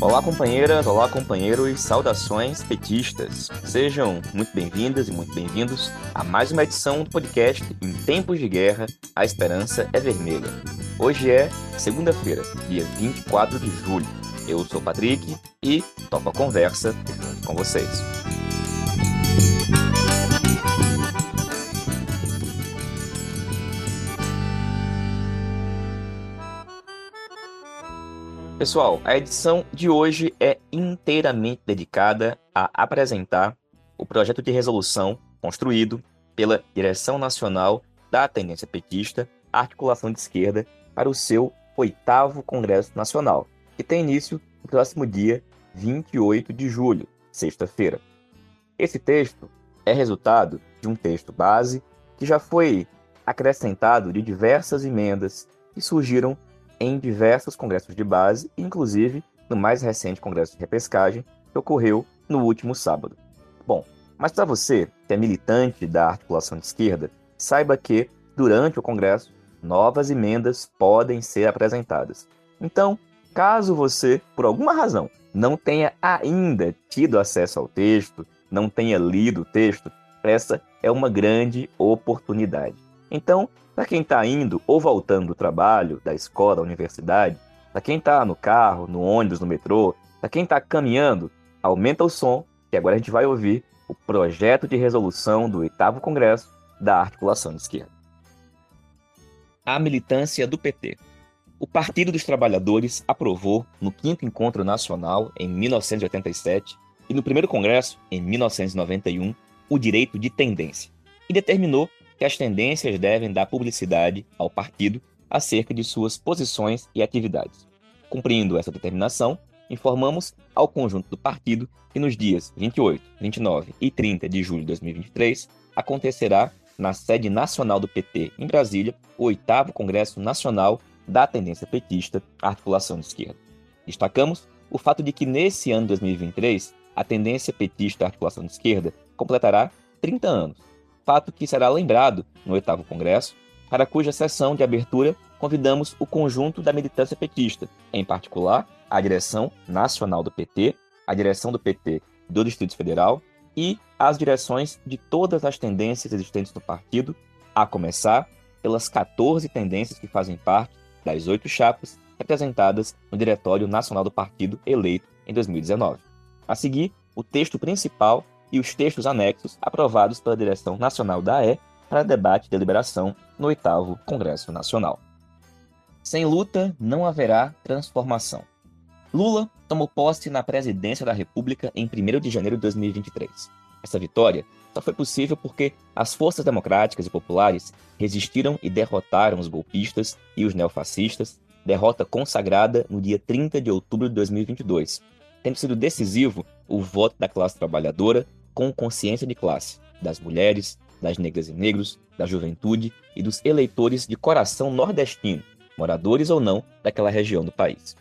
Olá, companheiras, olá, companheiros, saudações petistas. Sejam muito bem-vindas e muito bem-vindos a mais uma edição do podcast Em Tempos de Guerra, a Esperança é Vermelha. Hoje é segunda-feira, dia 24 de julho. Eu sou o Patrick e toco a conversa com vocês. Pessoal, a edição de hoje é inteiramente dedicada a apresentar o projeto de resolução construído pela Direção Nacional da Tendência Petista, Articulação de Esquerda, para o seu oitavo Congresso Nacional, que tem início no próximo dia 28 de julho, sexta-feira. Esse texto é resultado de um texto base que já foi acrescentado de diversas emendas que surgiram em diversos congressos de base, inclusive no mais recente congresso de repescagem, que ocorreu no último sábado. Bom, mas para você, que é militante da articulação de esquerda, saiba que, durante o congresso, novas emendas podem ser apresentadas. Então, caso você, por alguma razão, não tenha ainda tido acesso ao texto, não tenha lido o texto, essa é uma grande oportunidade. Então, para quem está indo ou voltando do trabalho, da escola, da universidade, para quem está no carro, no ônibus, no metrô, para quem está caminhando, aumenta o som, que agora a gente vai ouvir o projeto de resolução do oitavo Congresso da Articulação de Esquerda. A militância do PT. O Partido dos Trabalhadores aprovou, no quinto encontro nacional, em 1987, e no primeiro congresso, em 1991, o direito de tendência, e determinou que as tendências devem dar publicidade ao partido acerca de suas posições e atividades. Cumprindo essa determinação, informamos ao conjunto do partido que nos dias 28, 29 e 30 de julho de 2023 acontecerá na sede nacional do PT em Brasília o oitavo Congresso Nacional da Tendência Petista Articulação de Esquerda. Destacamos o fato de que nesse ano de 2023 a Tendência Petista Articulação de Esquerda completará 30 anos fato que será lembrado no oitavo Congresso, para cuja sessão de abertura convidamos o conjunto da militância petista, em particular a direção nacional do PT, a direção do PT do Distrito Federal e as direções de todas as tendências existentes no partido, a começar pelas 14 tendências que fazem parte das oito chapas representadas no Diretório Nacional do Partido eleito em 2019. A seguir, o texto principal e os textos anexos aprovados pela direção nacional da AE para debate e deliberação no oitavo Congresso Nacional. Sem luta não haverá transformação. Lula tomou posse na presidência da República em 1 de janeiro de 2023. Essa vitória só foi possível porque as forças democráticas e populares resistiram e derrotaram os golpistas e os neofascistas, derrota consagrada no dia 30 de outubro de 2022, tendo sido decisivo o voto da classe trabalhadora com consciência de classe, das mulheres, das negras e negros, da juventude e dos eleitores de coração nordestino, moradores ou não daquela região do país.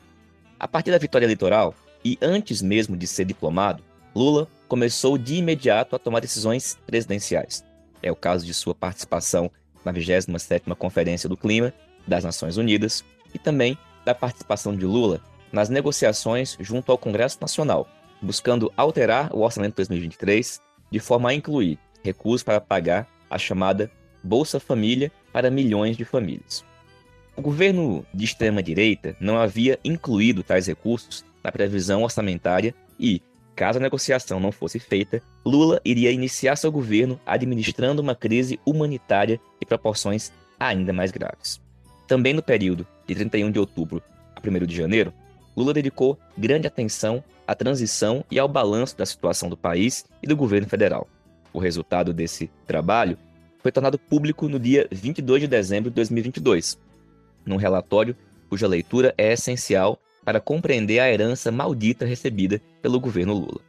A partir da vitória eleitoral, e antes mesmo de ser diplomado, Lula começou de imediato a tomar decisões presidenciais. É o caso de sua participação na 27ª Conferência do Clima das Nações Unidas e também da participação de Lula nas negociações junto ao Congresso Nacional buscando alterar o orçamento de 2023 de forma a incluir recursos para pagar a chamada Bolsa Família para milhões de famílias. O governo de extrema-direita não havia incluído tais recursos na previsão orçamentária e, caso a negociação não fosse feita, Lula iria iniciar seu governo administrando uma crise humanitária de proporções ainda mais graves. Também no período de 31 de outubro a 1 de janeiro, Lula dedicou grande atenção à transição e ao balanço da situação do país e do governo federal. O resultado desse trabalho foi tornado público no dia 22 de dezembro de 2022, num relatório cuja leitura é essencial para compreender a herança maldita recebida pelo governo Lula.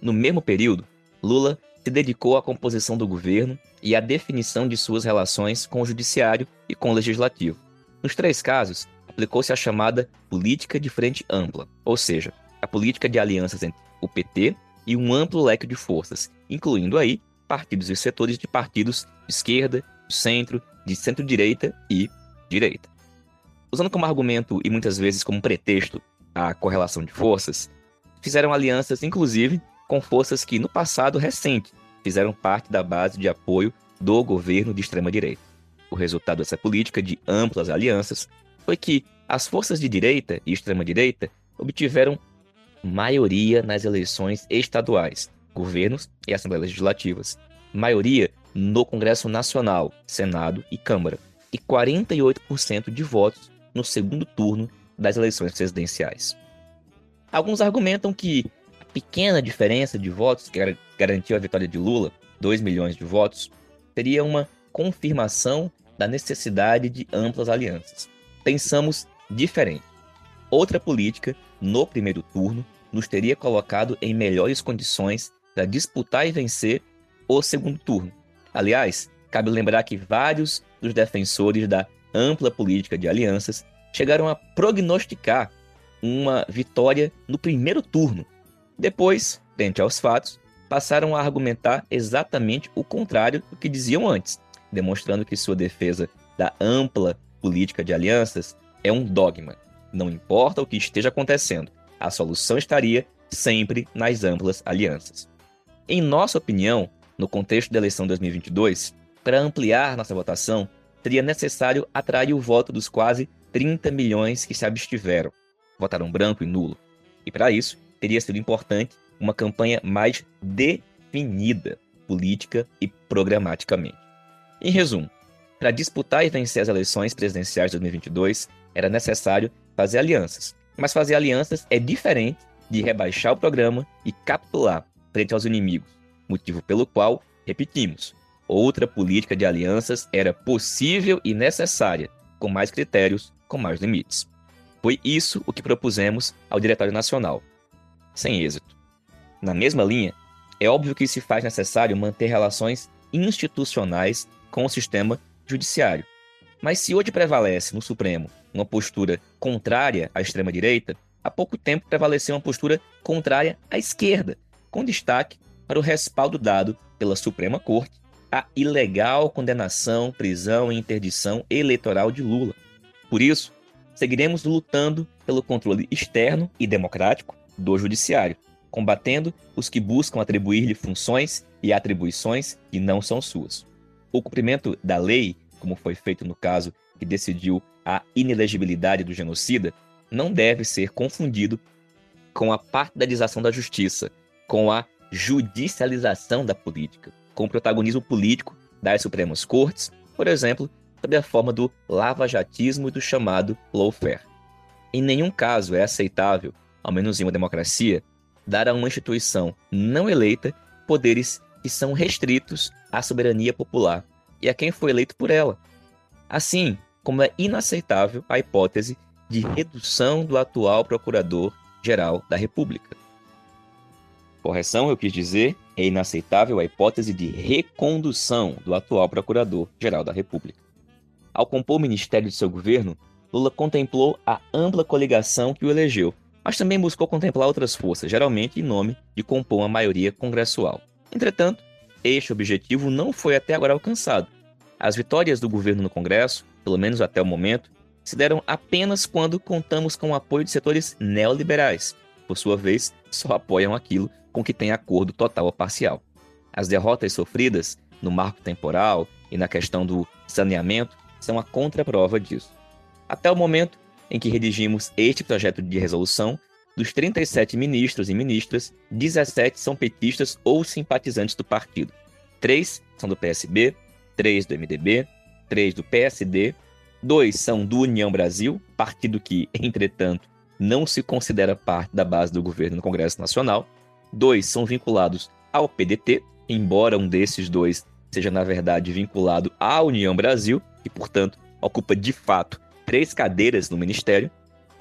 No mesmo período, Lula se dedicou à composição do governo e à definição de suas relações com o judiciário e com o legislativo. Nos três casos, aplicou-se a chamada política de frente ampla, ou seja, a política de alianças entre o PT e um amplo leque de forças, incluindo aí partidos e setores de partidos de esquerda, de centro, de centro-direita e direita. Usando como argumento e muitas vezes como pretexto a correlação de forças, fizeram alianças, inclusive, com forças que, no passado recente, fizeram parte da base de apoio do governo de extrema-direita. O resultado dessa política de amplas alianças foi que as forças de direita e extrema-direita obtiveram maioria nas eleições estaduais, governos e assembleias legislativas, maioria no Congresso Nacional, Senado e Câmara, e 48% de votos no segundo turno das eleições presidenciais. Alguns argumentam que a pequena diferença de votos que garantiu a vitória de Lula, 2 milhões de votos, seria uma confirmação da necessidade de amplas alianças. Pensamos diferente. Outra política, no primeiro turno, nos teria colocado em melhores condições para disputar e vencer o segundo turno. Aliás, cabe lembrar que vários dos defensores da ampla política de alianças chegaram a prognosticar uma vitória no primeiro turno. Depois, frente aos fatos, passaram a argumentar exatamente o contrário do que diziam antes, demonstrando que sua defesa da ampla política de alianças é um dogma. Não importa o que esteja acontecendo, a solução estaria sempre nas amplas alianças. Em nossa opinião, no contexto da eleição 2022, para ampliar nossa votação, seria necessário atrair o voto dos quase 30 milhões que se abstiveram, votaram branco e nulo. E para isso, teria sido importante uma campanha mais definida, política e programaticamente. Em resumo, para disputar e vencer as eleições presidenciais de 2022, era necessário fazer alianças. Mas fazer alianças é diferente de rebaixar o programa e capitular frente aos inimigos, motivo pelo qual, repetimos, outra política de alianças era possível e necessária, com mais critérios, com mais limites. Foi isso o que propusemos ao Diretório Nacional. Sem êxito. Na mesma linha, é óbvio que se faz necessário manter relações institucionais com o sistema judiciário. Mas se hoje prevalece no Supremo uma postura contrária à extrema-direita, há pouco tempo prevaleceu uma postura contrária à esquerda, com destaque para o respaldo dado pela Suprema Corte à ilegal condenação, prisão e interdição eleitoral de Lula. Por isso, seguiremos lutando pelo controle externo e democrático do Judiciário, combatendo os que buscam atribuir-lhe funções e atribuições que não são suas. O cumprimento da lei, como foi feito no caso que decidiu a inelegibilidade do genocida, não deve ser confundido com a partidarização da justiça, com a judicialização da política, com o protagonismo político das Supremas Cortes, por exemplo, sob a forma do lavajatismo e do chamado lawfare. Em nenhum caso é aceitável, ao menos em uma democracia, dar a uma instituição não eleita poderes que são restritos à soberania popular e a quem foi eleito por ela. Assim como é inaceitável a hipótese de redução do atual Procurador-Geral da República. Correção, eu quis dizer, é inaceitável a hipótese de recondução do atual Procurador-Geral da República. Ao compor o ministério de seu governo, Lula contemplou a ampla coligação que o elegeu, mas também buscou contemplar outras forças, geralmente em nome de compor uma maioria congressual. Entretanto, este objetivo não foi até agora alcançado. As vitórias do governo no Congresso, pelo menos até o momento, se deram apenas quando contamos com o apoio de setores neoliberais. Por sua vez, só apoiam aquilo com que tem acordo total ou parcial. As derrotas sofridas no marco temporal e na questão do saneamento são a contraprova disso. Até o momento em que redigimos este projeto de resolução, dos 37 ministros e ministras, 17 são petistas ou simpatizantes do partido. Três são do PSB, três do MDB, três do PSD, dois são do União Brasil, partido que, entretanto, não se considera parte da base do governo no Congresso Nacional, Dois são vinculados ao PDT, embora um desses dois seja, na verdade, vinculado à União Brasil, e, portanto, ocupa de fato três cadeiras no ministério.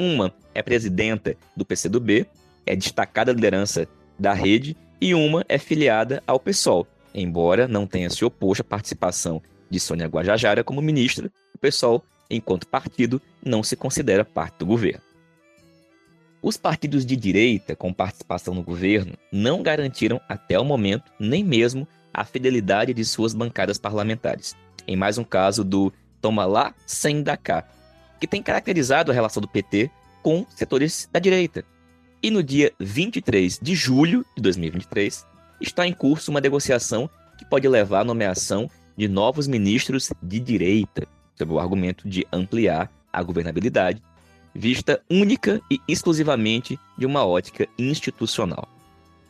Uma é presidenta do PCdoB, é destacada liderança da rede, e uma é filiada ao PSOL, embora não tenha se oposto à participação de Sônia Guajajara como ministra, o PSOL, enquanto partido, não se considera parte do governo. Os partidos de direita com participação no governo não garantiram até o momento nem mesmo a fidelidade de suas bancadas parlamentares. Em mais um caso do toma lá sem dar cá, que tem caracterizado a relação do PT com setores da direita. E no dia 23 de julho de 2023, está em curso uma negociação que pode levar à nomeação de novos ministros de direita, sob o argumento de ampliar a governabilidade, vista única e exclusivamente de uma ótica institucional.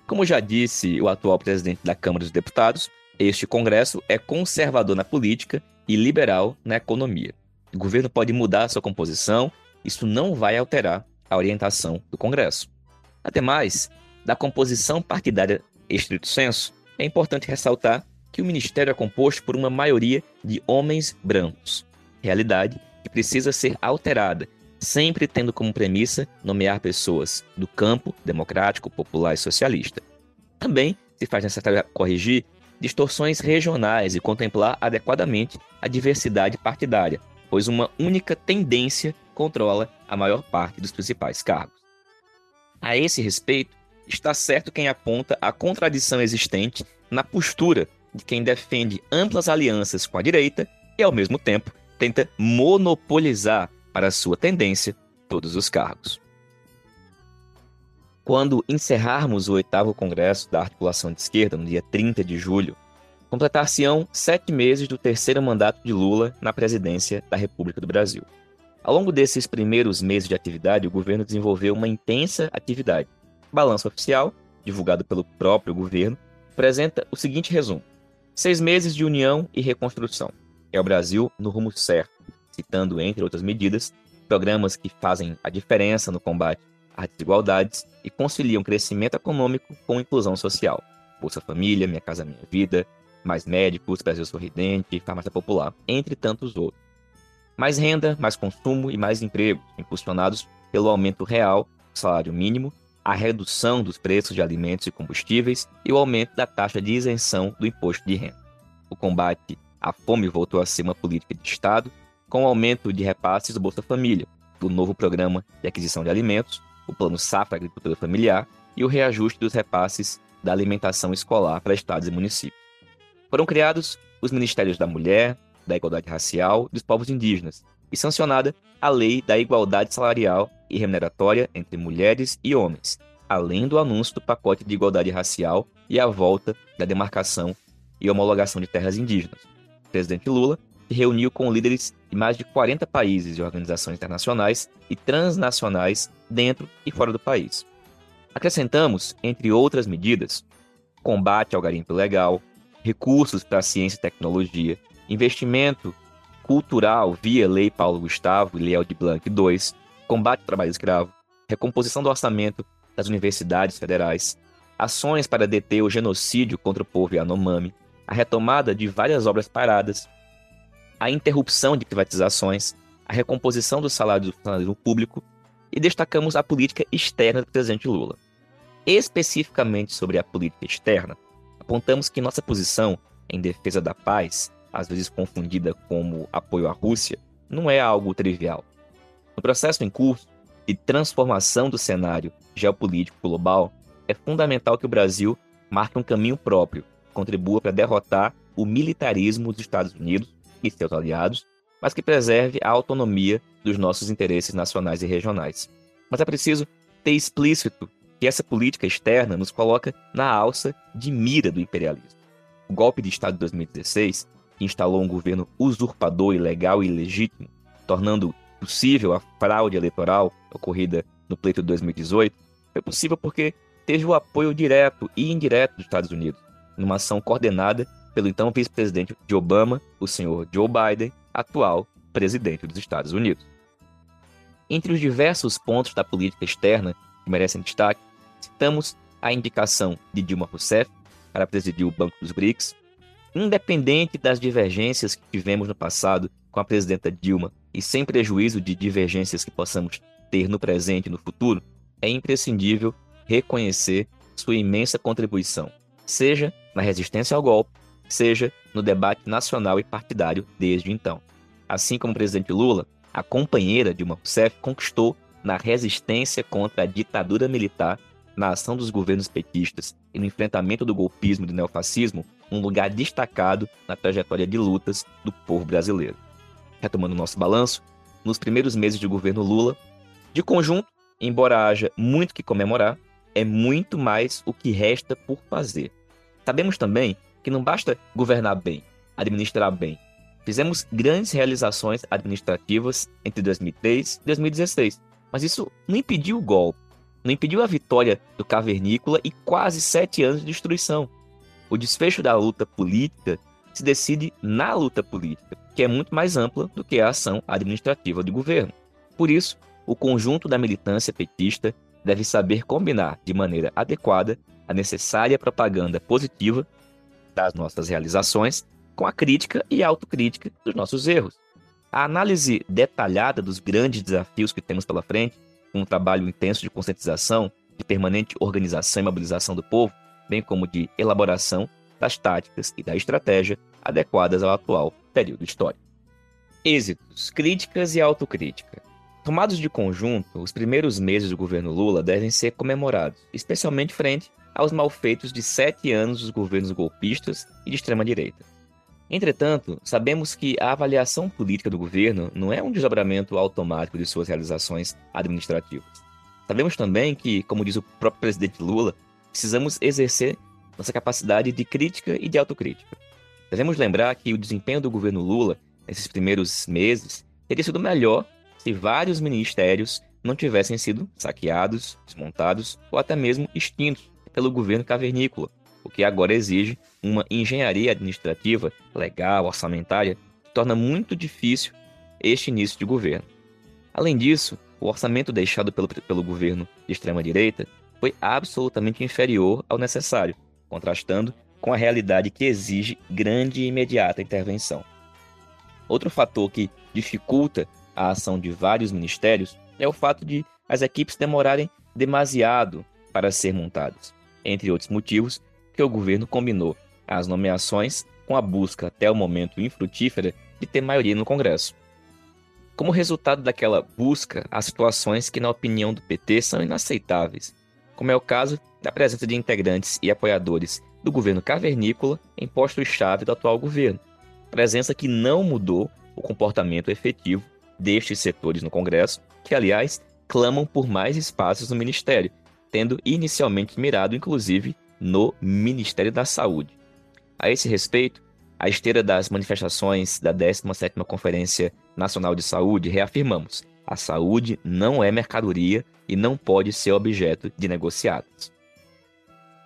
Como já disse o atual presidente da Câmara dos Deputados, este Congresso é conservador na política e liberal na economia. O governo pode mudar sua composição, isso não vai alterar a orientação do Congresso. Ademais, da composição partidária estrito senso, é importante ressaltar que o ministério é composto por uma maioria de homens brancos, realidade que precisa ser alterada, sempre tendo como premissa nomear pessoas do campo democrático, popular e socialista. Também se faz necessário corrigir distorções regionais e contemplar adequadamente a diversidade partidária, pois uma única tendência controla a maior parte dos principais cargos. A esse respeito, está certo quem aponta a contradição existente na postura de quem defende amplas alianças com a direita e, ao mesmo tempo, tenta monopolizar para sua tendência todos os cargos. Quando encerrarmos o oitavo Congresso da Articulação de Esquerda, no dia 30 de julho, completar-se-ão sete meses do terceiro mandato de Lula na presidência da República do Brasil. Ao longo desses primeiros meses de atividade, o governo desenvolveu uma intensa atividade. O balanço oficial, divulgado pelo próprio governo, apresenta o seguinte resumo: seis meses de união e reconstrução. É o Brasil no rumo certo, citando, entre outras medidas, programas que fazem a diferença no combate às desigualdades e conciliam crescimento econômico com inclusão social. Bolsa Família, Minha Casa Minha Vida, Mais Médicos, Brasil Sorridente, Farmácia Popular, entre tantos outros. Mais renda, mais consumo e mais emprego, impulsionados pelo aumento real do salário mínimo, a redução dos preços de alimentos e combustíveis e o aumento da taxa de isenção do imposto de renda. O combate à fome voltou a ser uma política de Estado, com o aumento de repasses do Bolsa Família, do novo programa de aquisição de alimentos, o Plano Safra Agricultura Familiar e o reajuste dos repasses da alimentação escolar para estados e municípios. Foram criados os Ministérios da Mulher, da Igualdade Racial e dos Povos Indígenas, e sancionada a Lei da Igualdade Salarial e Remuneratória entre Mulheres e Homens, além do anúncio do pacote de igualdade racial e a volta da demarcação e homologação de terras indígenas. O presidente Lula se reuniu com líderes de mais de 40 países e organizações internacionais e transnacionais dentro e fora do país. Acrescentamos, entre outras medidas, combate ao garimpo ilegal, recursos para ciência e tecnologia, investimento cultural via Lei Paulo Gustavo e Lei Aldir Blanc II, combate ao trabalho escravo, recomposição do orçamento das universidades federais, ações para deter o genocídio contra o povo Yanomami, a retomada de várias obras paradas, a interrupção de privatizações, a recomposição do salário do funcionalismo público e destacamos a política externa do presidente Lula. Especificamente sobre a política externa, apontamos que nossa posição em defesa da paz às vezes confundida como apoio à Rússia, não é algo trivial. No processo em curso de transformação do cenário geopolítico global, é fundamental que o Brasil marque um caminho próprio, contribua para derrotar o militarismo dos Estados Unidos e seus aliados, mas que preserve a autonomia dos nossos interesses nacionais e regionais. Mas é preciso ter explícito que essa política externa nos coloca na alça de mira do imperialismo. O golpe de Estado de 2016 que instalou um governo usurpador, ilegal e ilegítimo, tornando possível a fraude eleitoral ocorrida no pleito de 2018, foi possível porque teve o apoio direto e indireto dos Estados Unidos, numa ação coordenada pelo então vice-presidente de Obama, o senhor Joe Biden, atual presidente dos Estados Unidos. Entre os diversos pontos da política externa que merecem destaque, citamos a indicação de Dilma Rousseff para presidir o Banco dos BRICS, independente das divergências que tivemos no passado com a presidenta Dilma e sem prejuízo de divergências que possamos ter no presente e no futuro, é imprescindível reconhecer sua imensa contribuição, seja na resistência ao golpe, seja no debate nacional e partidário desde então. Assim como o presidente Lula, a companheira Dilma Rousseff conquistou na resistência contra a ditadura militar, na ação dos governos petistas e no enfrentamento do golpismo e do neofascismo, um lugar destacado na trajetória de lutas do povo brasileiro. Retomando nosso balanço, nos primeiros meses de governo Lula, De conjunto, embora haja muito que comemorar, é muito mais o que resta por fazer. Sabemos também que não basta governar bem, administrar bem. Fizemos grandes realizações administrativas entre 2003 e 2016, mas isso não impediu o golpe, não impediu a vitória do cavernícola e quase sete anos de destruição. O desfecho da luta política se decide na luta política, que é muito mais ampla do que a ação administrativa do governo. Por isso, o conjunto da militância petista deve saber combinar de maneira adequada a necessária propaganda positiva das nossas realizações com a crítica e autocrítica dos nossos erros. A análise detalhada dos grandes desafios que temos pela frente, um trabalho intenso de conscientização, de permanente organização e mobilização do povo, bem como de elaboração das táticas e da estratégia adequadas ao atual período histórico. Êxitos, críticas e autocrítica. Tomados de conjunto, os primeiros meses do governo Lula devem ser comemorados, especialmente frente aos malfeitos de sete anos dos governos golpistas e de extrema-direita. Entretanto, sabemos que a avaliação política do governo não é um desdobramento automático de suas realizações administrativas. Sabemos também que, como diz o próprio presidente Lula, precisamos exercer nossa capacidade de crítica e de autocrítica. Devemos lembrar que o desempenho do governo Lula nesses primeiros meses teria sido melhor se vários ministérios não tivessem sido saqueados, desmontados ou até mesmo extintos pelo governo cavernícola, o que agora exige uma engenharia administrativa, legal, orçamentária, que torna muito difícil este início de governo. Além disso, o orçamento deixado pelo, pelo governo de extrema-direita foi absolutamente inferior ao necessário, contrastando com a realidade que exige grande e imediata intervenção. Outro fator que dificulta a ação de vários ministérios é o fato de as equipes demorarem demasiado para ser montadas, entre outros motivos que o governo combinou as nomeações com a busca até o momento infrutífera de ter maioria no Congresso. Como resultado daquela busca, há situações que, na opinião do PT, são inaceitáveis, como é o caso da presença de integrantes e apoiadores do governo cavernícola em postos-chave do atual governo, presença que não mudou o comportamento efetivo destes setores no Congresso, que, aliás, clamam por mais espaços no Ministério, tendo inicialmente mirado, inclusive, no Ministério da Saúde. A esse respeito, à esteira das manifestações da 17ª Conferência Nacional de Saúde, reafirmamos: a saúde não é mercadoria e não pode ser objeto de negociados.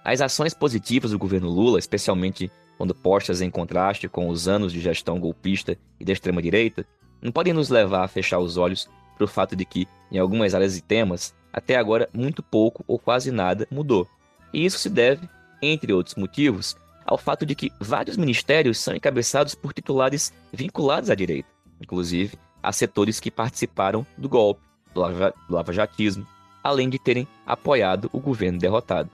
As ações positivas do governo Lula, especialmente quando postas em contraste com os anos de gestão golpista e da extrema-direita, não podem nos levar a fechar os olhos para o fato de que, em algumas áreas e temas, até agora muito pouco ou quase nada mudou. E isso se deve, entre outros motivos, ao fato de que vários ministérios são encabeçados por titulares vinculados à direita, inclusive a setores que participaram do golpe, do lava-jatismo, além de terem apoiado o governo derrotado.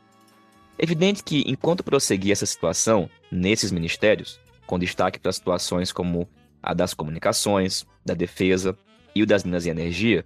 Evidente que, enquanto prosseguir essa situação nesses ministérios, com destaque para situações como a das comunicações, da defesa e o das minas e energia,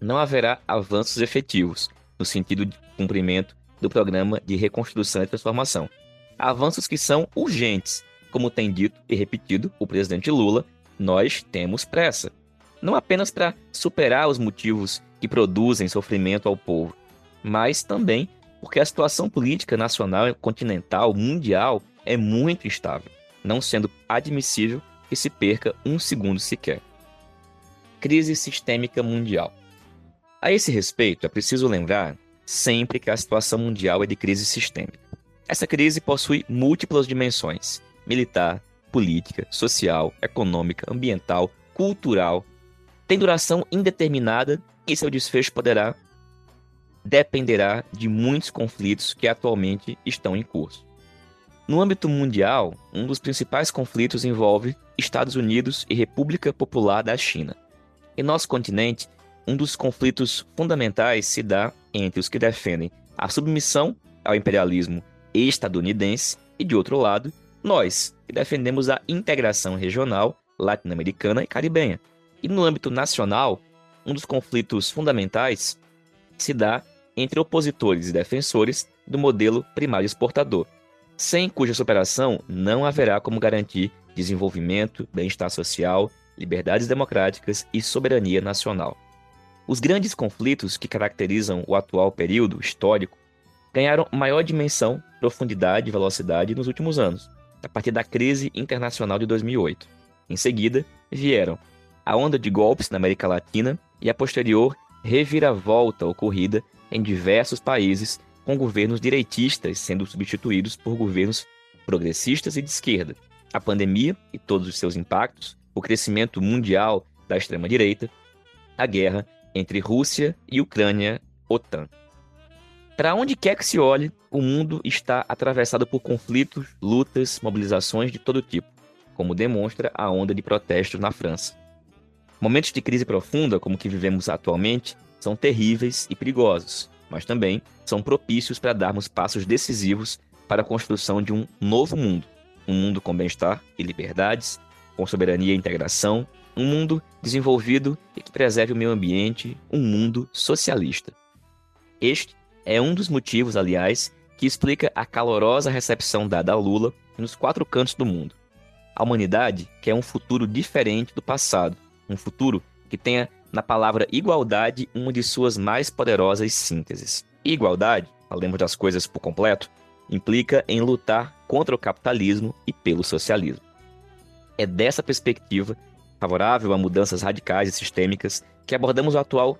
não haverá avanços efetivos no sentido de cumprimento do programa de reconstrução e transformação. Avanços que são urgentes, como tem dito e repetido o presidente Lula, nós temos pressa. Não apenas para superar os motivos que produzem sofrimento ao povo, mas também porque a situação política nacional, continental, mundial é muito instável, não sendo admissível que se perca um segundo sequer. Crise sistêmica mundial. A esse respeito, é preciso lembrar sempre que a situação mundial é de crise sistêmica. Essa crise possui múltiplas dimensões: militar, política, social, econômica, ambiental, cultural. Tem duração indeterminada e seu desfecho poderá dependerá de muitos conflitos que atualmente estão em curso. No âmbito mundial, um dos principais conflitos envolve Estados Unidos e República Popular da China. Em nosso continente, um dos conflitos fundamentais se dá entre os que defendem a submissão ao imperialismo estadunidense e, de outro lado, nós, que defendemos a integração regional latino-americana e caribenha. E no âmbito nacional, um dos conflitos fundamentais se dá entre opositores e defensores do modelo primário exportador, sem cuja superação não haverá como garantir desenvolvimento, bem-estar social, liberdades democráticas e soberania nacional. Os grandes conflitos que caracterizam o atual período histórico ganharam maior dimensão, profundidade e velocidade nos últimos anos, a partir da crise internacional de 2008. Em seguida, vieram a onda de golpes na América Latina e a posterior reviravolta ocorrida em diversos países com governos direitistas sendo substituídos por governos progressistas e de esquerda. A pandemia e todos os seus impactos, o crescimento mundial da extrema-direita, a guerra entre Rússia e Ucrânia, OTAN. Para onde quer que se olhe, o mundo está atravessado por conflitos, lutas, mobilizações de todo tipo, como demonstra a onda de protestos na França. Momentos de crise profunda, como o que vivemos atualmente, são terríveis e perigosos, mas também são propícios para darmos passos decisivos para a construção de um novo mundo, um mundo com bem-estar e liberdades, com soberania e integração, um mundo desenvolvido e que preserve o meio ambiente, um mundo socialista. Este é um dos motivos, aliás, que explica a calorosa recepção dada a Lula nos quatro cantos do mundo. A humanidade quer um futuro diferente do passado, um futuro que tenha na palavra igualdade uma de suas mais poderosas sínteses. Igualdade, falemos das coisas por completo, implica em lutar contra o capitalismo e pelo socialismo. É dessa perspectiva, favorável a mudanças radicais e sistêmicas, que abordamos o atual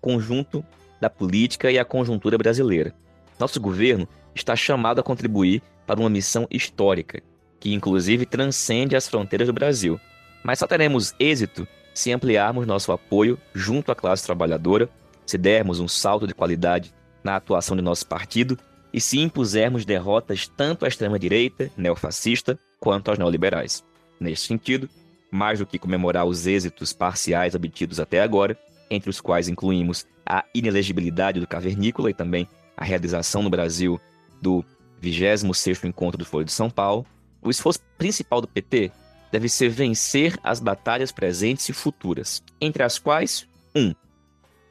conjunto da política e a conjuntura brasileira. Nosso governo está chamado a contribuir para uma missão histórica, que inclusive transcende as fronteiras do Brasil. Mas só teremos êxito se ampliarmos nosso apoio junto à classe trabalhadora, se dermos um salto de qualidade na atuação de nosso partido e se impusermos derrotas tanto à extrema-direita, neofascista, quanto aos neoliberais. Neste sentido, mais do que comemorar os êxitos parciais obtidos até agora, entre os quais incluímos a inelegibilidade do cavernícola e também a realização no Brasil do 26º Encontro do Folha de São Paulo, o esforço principal do PT deve ser vencer as batalhas presentes e futuras, entre as quais 1. Um,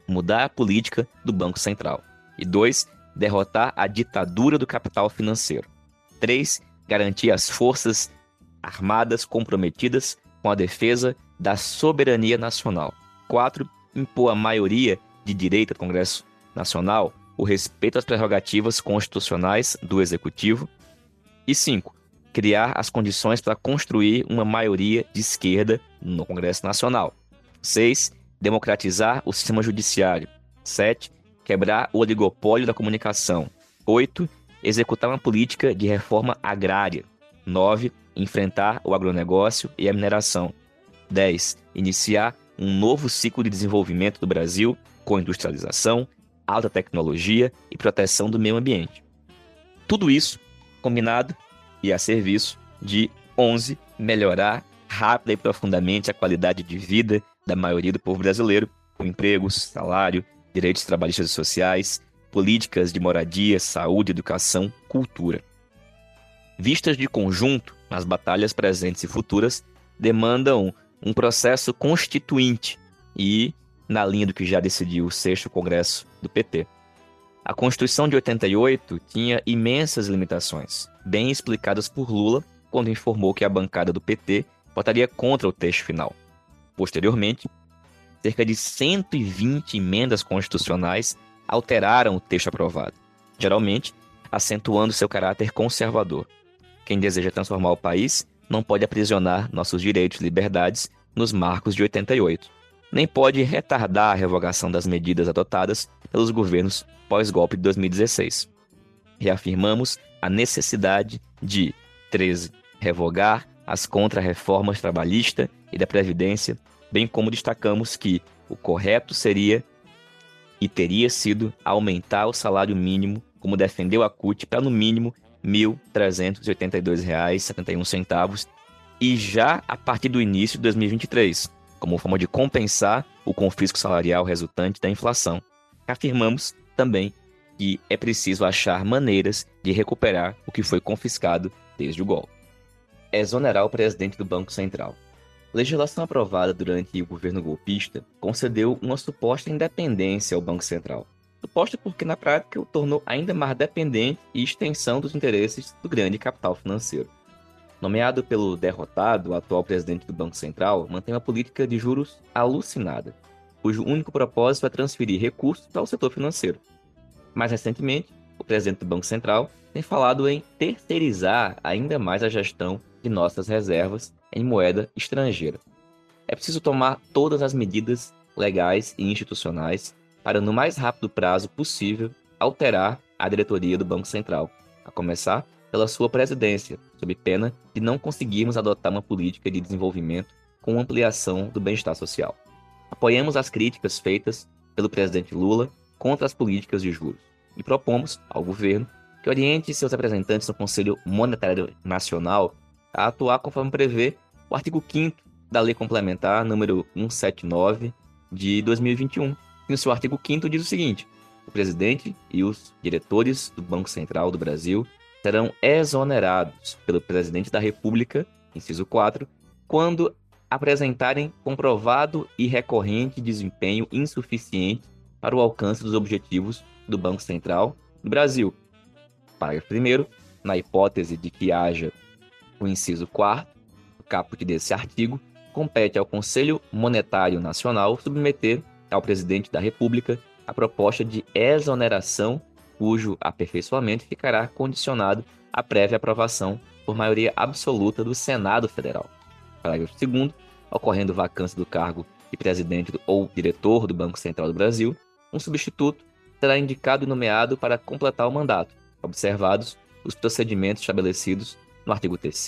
mudar a política do Banco Central. E 2. Derrotar a ditadura do capital financeiro. 3. Garantir as forças armadas comprometidas com a defesa da soberania nacional. 4. Impor a maioria de direita do Congresso Nacional o respeito às prerrogativas constitucionais do Executivo. E 5 criar as condições para construir uma maioria de esquerda no Congresso Nacional. 6. Democratizar o sistema judiciário. 7. Quebrar o oligopólio da comunicação. 8. Executar uma política de reforma agrária. 9. Enfrentar o agronegócio e a mineração. 10. Iniciar um novo ciclo de desenvolvimento do Brasil com industrialização, alta tecnologia e proteção do meio ambiente. Tudo isso combinado e a serviço de 11 melhorar rápida e profundamente a qualidade de vida da maioria do povo brasileiro, com empregos, salário, direitos trabalhistas e sociais, políticas de moradia, saúde, educação, cultura. Vistas de conjunto, as batalhas presentes e futuras demandam um processo constituinte e na linha do que já decidiu o sexto congresso do PT. A Constituição de 88 tinha imensas limitações, bem explicadas por Lula quando informou que a bancada do PT votaria contra o texto final. Posteriormente, cerca de 120 emendas constitucionais alteraram o texto aprovado, geralmente acentuando seu caráter conservador. Quem deseja transformar o país não pode aprisionar nossos direitos e liberdades nos marcos de 88, nem pode retardar a revogação das medidas adotadas pelos governos pós-golpe de 2016. Reafirmamos a necessidade de 13. Revogar as contra-reformas trabalhista e da Previdência, bem como destacamos que o correto seria e teria sido aumentar o salário mínimo, como defendeu a CUT, para no mínimo R$ 1.382,71 e já a partir do início de 2023, como forma de compensar o confisco salarial resultante da inflação. Afirmamos também que é preciso achar maneiras de recuperar o que foi confiscado desde o golpe. Exonerar o presidente do Banco Central. Legislação aprovada durante o governo golpista concedeu uma suposta independência ao Banco Central. Suposta porque, na prática, o tornou ainda mais dependente e extensão dos interesses do grande capital financeiro. Nomeado pelo derrotado, o atual presidente do Banco Central mantém uma política de juros alucinada, cujo único propósito é transferir recursos para o setor financeiro. Mais recentemente, o presidente do Banco Central tem falado em terceirizar ainda mais a gestão de nossas reservas em moeda estrangeira. É preciso tomar todas as medidas legais e institucionais para, no mais rápido prazo possível, alterar a diretoria do Banco Central, a começar pela sua presidência, sob pena de não conseguirmos adotar uma política de desenvolvimento com ampliação do bem-estar social. Apoiamos as críticas feitas pelo presidente Lula contra as políticas de juros e propomos ao governo que oriente seus representantes no Conselho Monetário Nacional a atuar conforme prevê o artigo 5 da Lei Complementar número 179 de 2021. No seu artigo 5 diz o seguinte: o presidente e os diretores do Banco Central do Brasil serão exonerados pelo presidente da República, inciso 4, quando apresentarem comprovado e recorrente desempenho insuficiente para o alcance dos objetivos do Banco Central do Brasil. Parágrafo 1 na hipótese de que haja o inciso 4 o caput desse artigo, compete ao Conselho Monetário Nacional submeter ao presidente da República a proposta de exoneração, cujo aperfeiçoamento ficará condicionado à prévia aprovação por maioria absoluta do Senado Federal. Parágrafo 2 ocorrendo vacância do cargo de presidente ou diretor do Banco Central do Brasil, um substituto será indicado e nomeado para completar o mandato, observados os procedimentos estabelecidos no artigo 3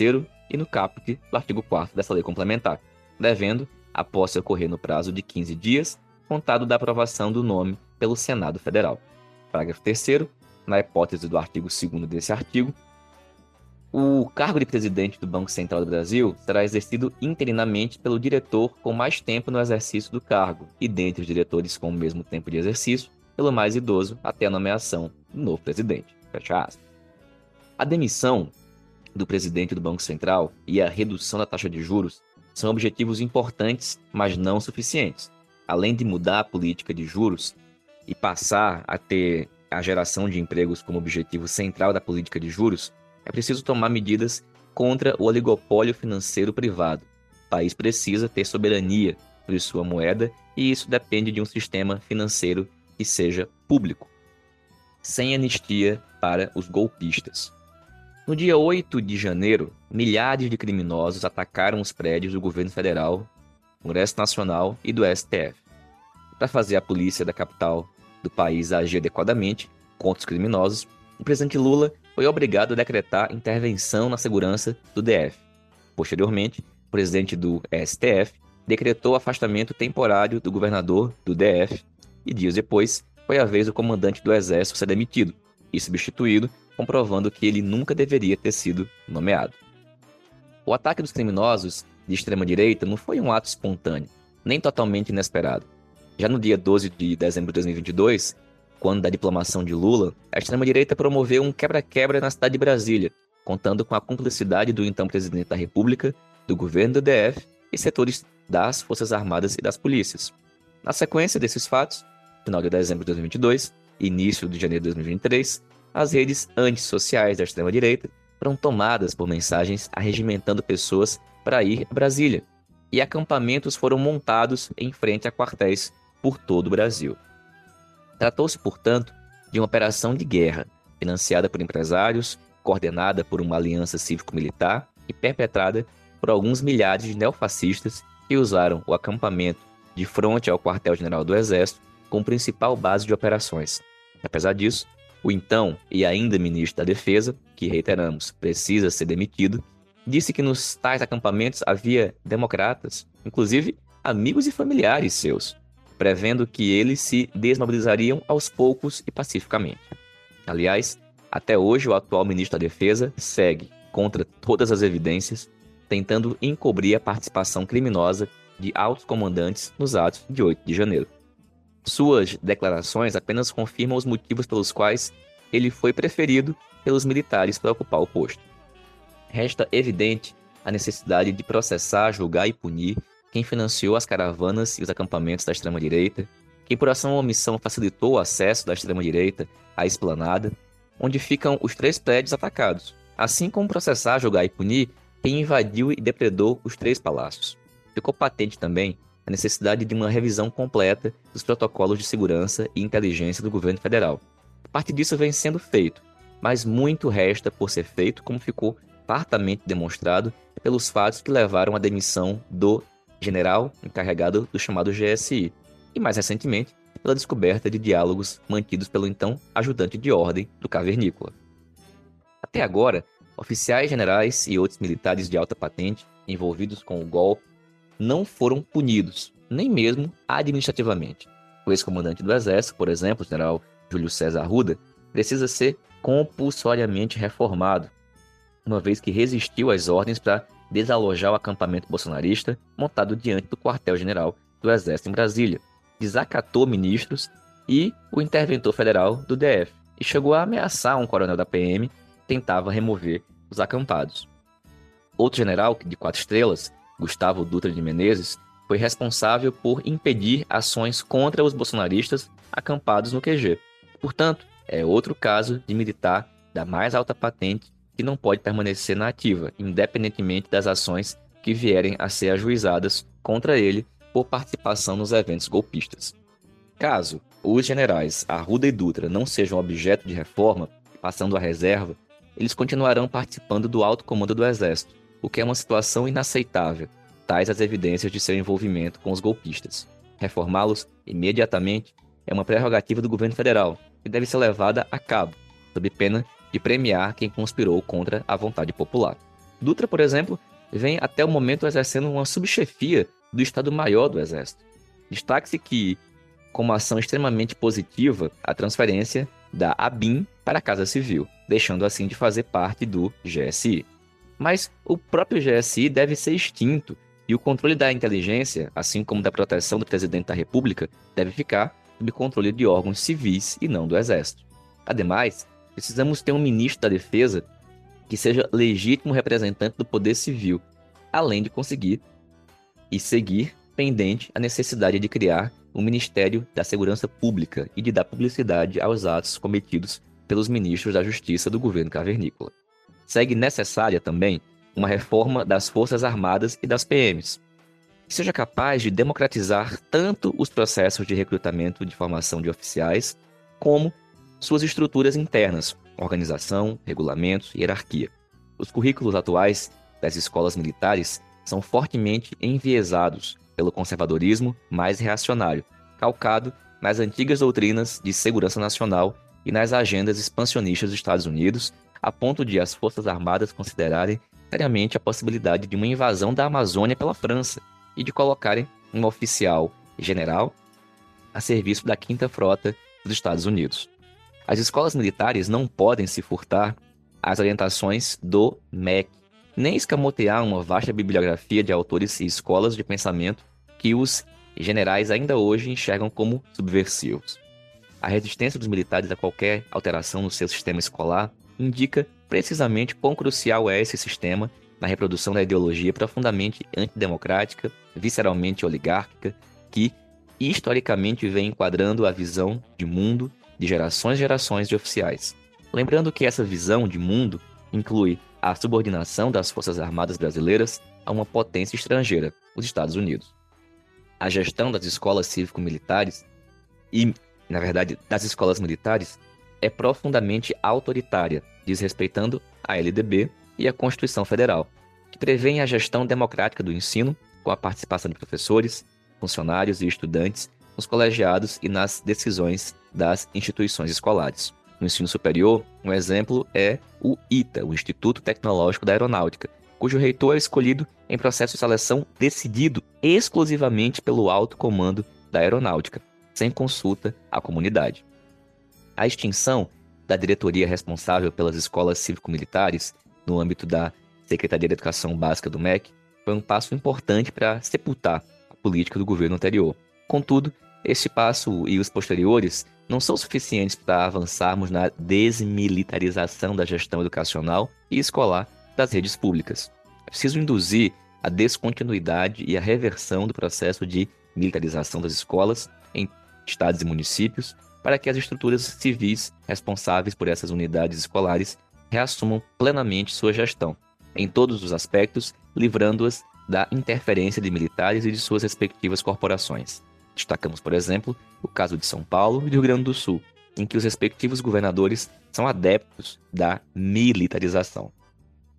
e no caput do artigo 4 dessa lei complementar, devendo a posse ocorrer no prazo de 15 dias, contado da aprovação do nome pelo Senado Federal. Parágrafo 3 na hipótese do artigo 2 desse artigo, o cargo de presidente do Banco Central do Brasil será exercido interinamente pelo diretor com mais tempo no exercício do cargo e, dentre os diretores com o mesmo tempo de exercício, pelo mais idoso até a nomeação do novo presidente. Fecha aspas. A demissão do presidente do Banco Central e a redução da taxa de juros são objetivos importantes, mas não suficientes. Além de mudar a política de juros e passar a ter a geração de empregos como objetivo central da política de juros, é preciso tomar medidas contra o oligopólio financeiro privado. O país precisa ter soberania sobre sua moeda e isso depende de um sistema financeiro que seja público, sem anistia para os golpistas. No dia 8 de janeiro, milhares de criminosos atacaram os prédios do governo federal, Congresso Nacional e do STF. Para fazer a polícia da capital do país agir adequadamente contra os criminosos, o presidente Lula foi obrigado a decretar intervenção na segurança do DF. Posteriormente, o presidente do STF decretou afastamento temporário do governador do DF e dias depois foi a vez do comandante do exército ser demitido e substituído, comprovando que ele nunca deveria ter sido nomeado. O ataque dos criminosos de extrema-direita não foi um ato espontâneo, nem totalmente inesperado. Já no dia 12 de dezembro de 2022, quando da diplomação de Lula, a extrema-direita promoveu um quebra-quebra na cidade de Brasília, contando com a cumplicidade do então presidente da República, do governo do DF e setores das Forças Armadas e das polícias. Na sequência desses fatos, final de dezembro de 2022 e início de janeiro de 2023, as redes antissociais da extrema-direita foram tomadas por mensagens arregimentando pessoas para ir a Brasília, e acampamentos foram montados em frente a quartéis por todo o Brasil. Tratou-se, portanto, de uma operação de guerra, financiada por empresários, coordenada por uma aliança cívico-militar e perpetrada por alguns milhares de neofascistas que usaram o acampamento de frente ao quartel-general do Exército como principal base de operações. Apesar disso, o então e ainda ministro da Defesa, que reiteramos precisa ser demitido, disse que nos tais acampamentos havia democratas, inclusive amigos e familiares seus, prevendo que eles se desmobilizariam aos poucos e pacificamente. Aliás, até hoje o atual ministro da Defesa segue, contra todas as evidências, tentando encobrir a participação criminosa de altos comandantes nos atos de 8 de janeiro. Suas declarações apenas confirmam os motivos pelos quais ele foi preferido pelos militares para ocupar o posto. Resta evidente a necessidade de processar, julgar e punir quem financiou as caravanas e os acampamentos da extrema-direita, quem por ação ou omissão facilitou o acesso da extrema-direita à esplanada, onde ficam os três prédios atacados, assim como processar, julgar e punir quem invadiu e depredou os três palácios. Ficou patente também a necessidade de uma revisão completa dos protocolos de segurança e inteligência do governo federal. Parte disso vem sendo feito, mas muito resta por ser feito, como ficou fartamente demonstrado pelos fatos que levaram à demissão do general encarregado do chamado GSI, e mais recentemente pela descoberta de diálogos mantidos pelo então ajudante de ordem do cavernícola. Até agora, oficiais generais e outros militares de alta patente envolvidos com o golpe não foram punidos, nem mesmo administrativamente. O ex-comandante do Exército, por exemplo, o general Júlio César Arruda, precisa ser compulsoriamente reformado, uma vez que resistiu às ordens para desalojar o acampamento bolsonarista montado diante do quartel-general do Exército em Brasília, desacatou ministros e o interventor federal do DF, e chegou a ameaçar um coronel da PM que tentava remover os acampados. Outro general, de quatro estrelas, Gustavo Dutra de Menezes, foi responsável por impedir ações contra os bolsonaristas acampados no QG. Portanto, é outro caso de militar da mais alta patente que não pode permanecer na ativa, independentemente das ações que vierem a ser ajuizadas contra ele por participação nos eventos golpistas. Caso os generais Arruda e Dutra não sejam objeto de reforma, passando à reserva, eles continuarão participando do alto comando do Exército, o que é uma situação inaceitável, tais as evidências de seu envolvimento com os golpistas. Reformá-los imediatamente é uma prerrogativa do governo federal e deve ser levada a cabo, sob pena de premiar quem conspirou contra a vontade popular. Dutra, por exemplo, vem até o momento exercendo uma subchefia do Estado-Maior do Exército. Destaque-se que, como ação extremamente positiva, a transferência da ABIN para a Casa Civil, deixando assim de fazer parte do GSI. Mas o próprio GSI deve ser extinto e o controle da inteligência, assim como da proteção do presidente da República, deve ficar sob controle de órgãos civis e não do Exército. Ademais, precisamos ter um ministro da Defesa que seja legítimo representante do poder civil, além de conseguir e seguir pendente a necessidade de criar o Ministério da Segurança Pública e de dar publicidade aos atos cometidos pelos ministros da Justiça do governo cavernícola. Segue necessária também uma reforma das Forças Armadas e das PMs, que seja capaz de democratizar tanto os processos de recrutamento de formação de oficiais, como suas estruturas internas, organização, regulamentos e hierarquia. Os currículos atuais das escolas militares são fortemente enviesados pelo conservadorismo mais reacionário, calcado nas antigas doutrinas de segurança nacional e nas agendas expansionistas dos Estados Unidos, a ponto de as Forças Armadas considerarem seriamente a possibilidade de uma invasão da Amazônia pela França e de colocarem um oficial general a serviço da Quinta Frota dos Estados Unidos. As escolas militares não podem se furtar às orientações do MEC, nem escamotear uma vasta bibliografia de autores e escolas de pensamento que os generais ainda hoje enxergam como subversivos. A resistência dos militares a qualquer alteração no seu sistema escolar indica precisamente quão crucial é esse sistema na reprodução da ideologia profundamente antidemocrática, visceralmente oligárquica, que historicamente vem enquadrando a visão de mundo de gerações e gerações de oficiais. Lembrando que essa visão de mundo inclui a subordinação das Forças Armadas brasileiras a uma potência estrangeira, os Estados Unidos. A gestão das escolas cívico-militares e, na verdade, das escolas militares é profundamente autoritária, desrespeitando a LDB e a Constituição Federal, que prevê a gestão democrática do ensino com a participação de professores, funcionários e estudantes nos colegiados e nas decisões das instituições escolares. No ensino superior, um exemplo é o ITA, o Instituto Tecnológico da Aeronáutica, cujo reitor é escolhido em processo de seleção decidido exclusivamente pelo alto comando da aeronáutica, sem consulta à comunidade. A extinção da diretoria responsável pelas escolas cívico-militares no âmbito da Secretaria de Educação Básica do MEC foi um passo importante para sepultar a política do governo anterior. Contudo, este passo e os posteriores não são suficientes para avançarmos na desmilitarização da gestão educacional e escolar das redes públicas. É preciso induzir a descontinuidade e a reversão do processo de militarização das escolas em estados e municípios para que as estruturas civis responsáveis por essas unidades escolares reassumam plenamente sua gestão, em todos os aspectos, livrando-as da interferência de militares e de suas respectivas corporações. Destacamos, por exemplo, o caso de São Paulo e do Rio Grande do Sul, em que os respectivos governadores são adeptos da militarização.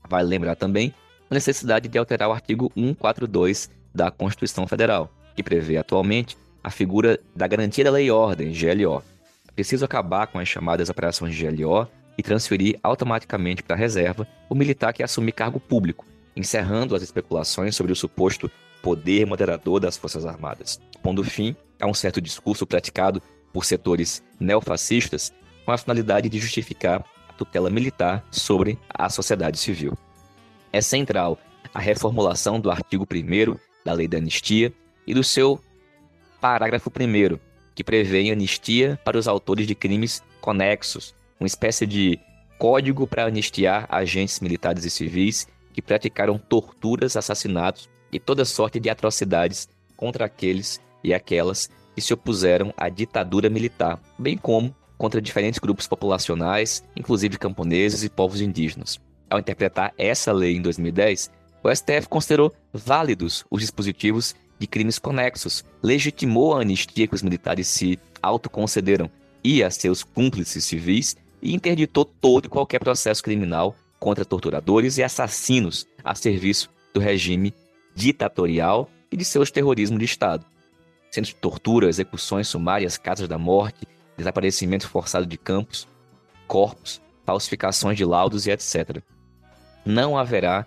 Vale lembrar também a necessidade de alterar o artigo 142 da Constituição Federal, que prevê atualmente a figura da garantia da lei e ordem, GLO. É preciso acabar com as chamadas operações GLO e transferir automaticamente para a reserva o militar que assumir cargo público, encerrando as especulações sobre o suposto poder moderador das Forças Armadas, pondo fim a um certo discurso praticado por setores neofascistas com a finalidade de justificar a tutela militar sobre a sociedade civil. É central a reformulação do artigo 1 da Lei da Anistia e do seu parágrafo 1, que prevê anistia para os autores de crimes conexos, uma espécie de código para anistiar agentes militares e civis que praticaram torturas, assassinatos e toda sorte de atrocidades contra aqueles e aquelas que se opuseram à ditadura militar, bem como contra diferentes grupos populacionais, inclusive camponeses e povos indígenas. Ao interpretar essa lei em 2010, o STF considerou válidos os dispositivos de crimes conexos, legitimou a anistia que os militares se autoconcederam e a seus cúmplices civis e interditou todo e qualquer processo criminal contra torturadores e assassinos a serviço do regime ditatorial e de seus terrorismo de Estado. Centros de tortura, execuções sumárias, casas da morte, desaparecimento forçado de campos, corpos, falsificações de laudos e etc. Não haverá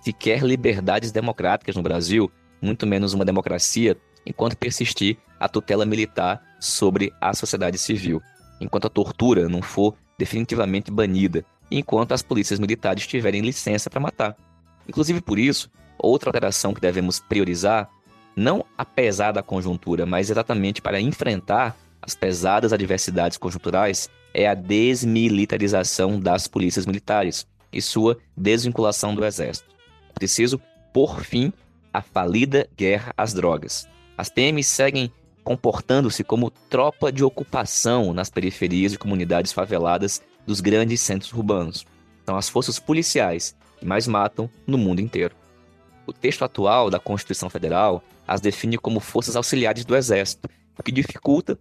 sequer liberdades democráticas no Brasil, muito menos uma democracia, enquanto persistir a tutela militar sobre a sociedade civil, enquanto a tortura não for definitivamente banida, enquanto as polícias militares tiverem licença para matar. Inclusive por isso, outra alteração que devemos priorizar, não apesar da conjuntura, mas exatamente para enfrentar as pesadas adversidades conjunturais, é a desmilitarização das polícias militares e sua desvinculação do exército. É preciso por fim a falida guerra às drogas. As PMs seguem comportando-se como tropa de ocupação nas periferias e comunidades faveladas dos grandes centros urbanos. São as forças policiais que mais matam no mundo inteiro. O texto atual da Constituição Federal as define como forças auxiliares do Exército, o que dificulta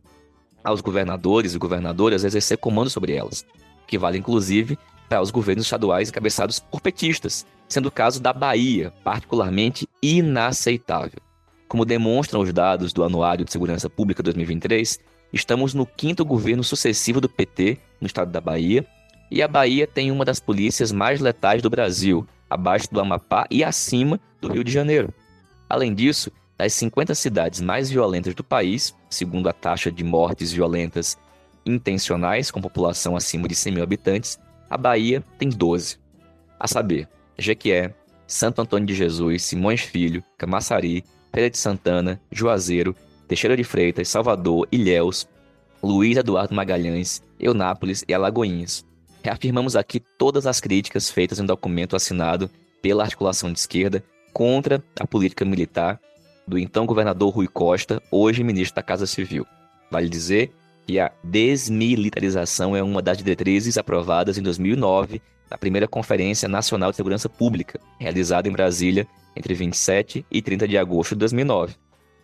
aos governadores e governadoras exercer comando sobre elas, que vale inclusive para os governos estaduais encabeçados por petistas, sendo o caso da Bahia particularmente inaceitável. Como demonstram os dados do Anuário de Segurança Pública 2023, estamos no quinto governo sucessivo do PT no estado da Bahia, e a Bahia tem uma das polícias mais letais do Brasil, abaixo do Amapá e acima do Rio de Janeiro. Além disso, das 50 cidades mais violentas do país, segundo a taxa de mortes violentas intencionais com população acima de 100 mil habitantes, a Bahia tem 12. A saber, Jequié, Santo Antônio de Jesus, Simões Filho, Camaçari, Feira de Santana, Juazeiro, Teixeira de Freitas, Salvador, Ilhéus, Luiz Eduardo Magalhães, Eunápolis e Alagoinhas. Reafirmamos aqui todas as críticas feitas em documento assinado pela articulação de esquerda contra a política militar do então governador Rui Costa, hoje ministro da Casa Civil. Vale dizer que a desmilitarização é uma das diretrizes aprovadas em 2009 na primeira Conferência Nacional de Segurança Pública, realizada em Brasília entre 27 e 30 de agosto de 2009.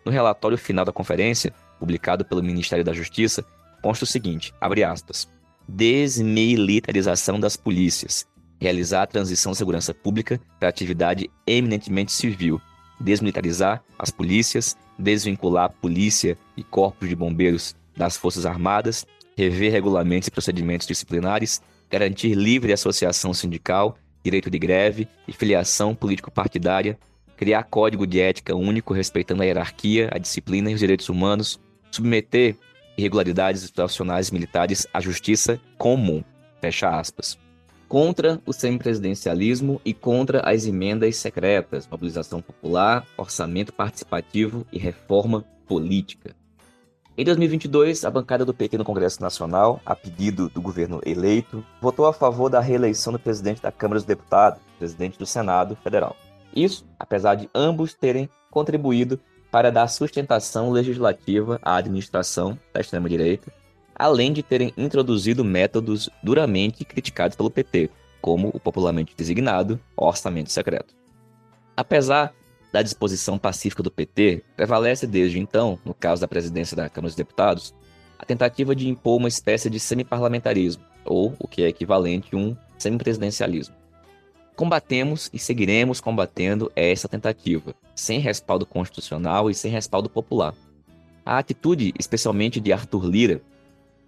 No relatório final da conferência, publicado pelo Ministério da Justiça, consta o seguinte, abre aspas, desmilitarização das polícias, realizar a transição de segurança pública para atividade eminentemente civil, desmilitarizar as polícias, desvincular a polícia e corpos de bombeiros das Forças Armadas, rever regulamentos e procedimentos disciplinares, garantir livre associação sindical, direito de greve e filiação político-partidária, criar código de ética único respeitando a hierarquia, a disciplina e os direitos humanos, submeter irregularidades profissionais militares à justiça comum. Fecha aspas. Contra o semipresidencialismo e contra as emendas secretas, mobilização popular, orçamento participativo e reforma política. Em 2022, a bancada do PT no Congresso Nacional, a pedido do governo eleito, votou a favor da reeleição do presidente da Câmara dos Deputados, presidente do Senado Federal. Isso, apesar de ambos terem contribuído para dar sustentação legislativa à administração da extrema-direita, além de terem introduzido métodos duramente criticados pelo PT, como o popularmente designado orçamento secreto. Apesar da disposição pacífica do PT, prevalece desde então, no caso da presidência da Câmara dos Deputados, a tentativa de impor uma espécie de semiparlamentarismo, ou o que é equivalente a um semipresidencialismo. Combatemos e seguiremos combatendo essa tentativa, sem respaldo constitucional e sem respaldo popular. A atitude, especialmente de Arthur Lira,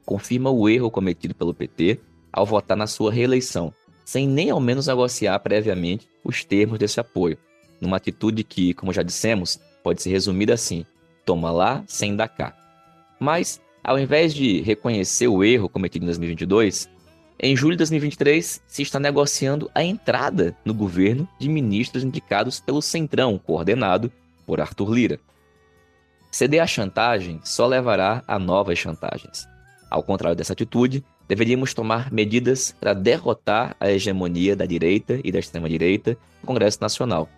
confirma o erro cometido pelo PT ao votar na sua reeleição, sem nem ao menos negociar previamente os termos desse apoio, numa atitude que, como já dissemos, pode ser resumida assim: toma lá sem dar cá. Mas, ao invés de reconhecer o erro cometido em 2022, em julho de 2023 se está negociando a entrada no governo de ministros indicados pelo Centrão, coordenado por Arthur Lira. Ceder à chantagem só levará a novas chantagens. Ao contrário dessa atitude, deveríamos tomar medidas para derrotar a hegemonia da direita e da extrema-direita no Congresso Nacional.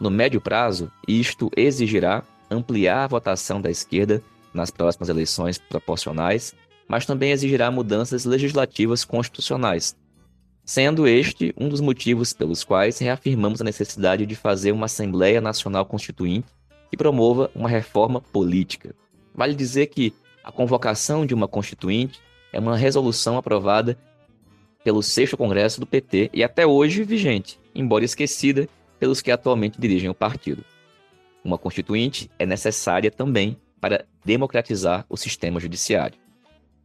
No médio prazo, isto exigirá ampliar a votação da esquerda nas próximas eleições proporcionais, mas também exigirá mudanças legislativas constitucionais, sendo este um dos motivos pelos quais reafirmamos a necessidade de fazer uma Assembleia Nacional Constituinte que promova uma reforma política. Vale dizer que a convocação de uma constituinte é uma resolução aprovada pelo 6 Congresso do PT e até hoje vigente, embora esquecida pelos que atualmente dirigem o partido. Uma constituinte é necessária também para democratizar o sistema judiciário.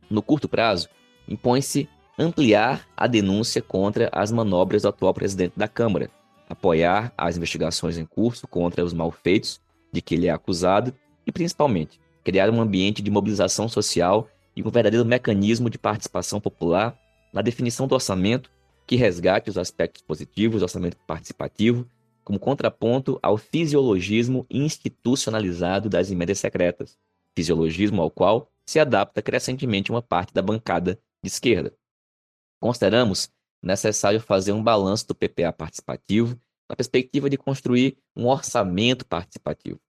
No curto prazo, impõe-se ampliar a denúncia contra as manobras do atual presidente da Câmara, apoiar as investigações em curso contra os malfeitos de que ele é acusado e, principalmente, criar um ambiente de mobilização social e um verdadeiro mecanismo de participação popular na definição do orçamento que resgate os aspectos positivos do orçamento participativo, como contraponto ao fisiologismo institucionalizado das emendas secretas, fisiologismo ao qual se adapta crescentemente uma parte da bancada de esquerda. Consideramos necessário fazer um balanço do PPA participativo na perspectiva de construir um orçamento participativo.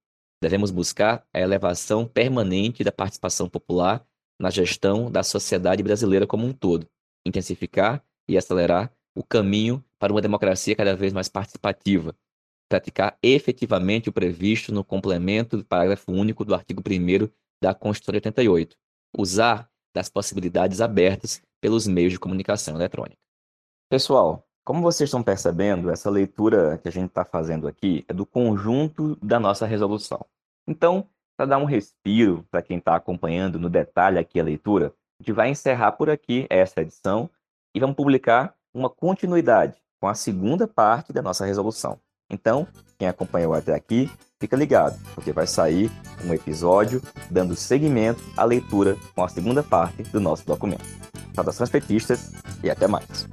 Devemos buscar a elevação permanente da participação popular na gestão da sociedade brasileira como um todo, intensificar e acelerar o caminho para uma democracia cada vez mais participativa, praticar efetivamente o previsto no complemento do parágrafo único do artigo 1 da Constituição de 88, usar das possibilidades abertas pelos meios de comunicação eletrônica. Pessoal, como vocês estão percebendo, essa leitura que a gente está fazendo aqui é do conjunto da nossa resolução. Então, para dar um respiro para quem está acompanhando no detalhe aqui a leitura, a gente vai encerrar por aqui essa edição e vamos publicar uma continuidade com a segunda parte da nossa resolução. Então, quem acompanhou até aqui, fica ligado, porque vai sair um episódio dando seguimento à leitura com a segunda parte do nosso documento. Saudações petistas e até mais.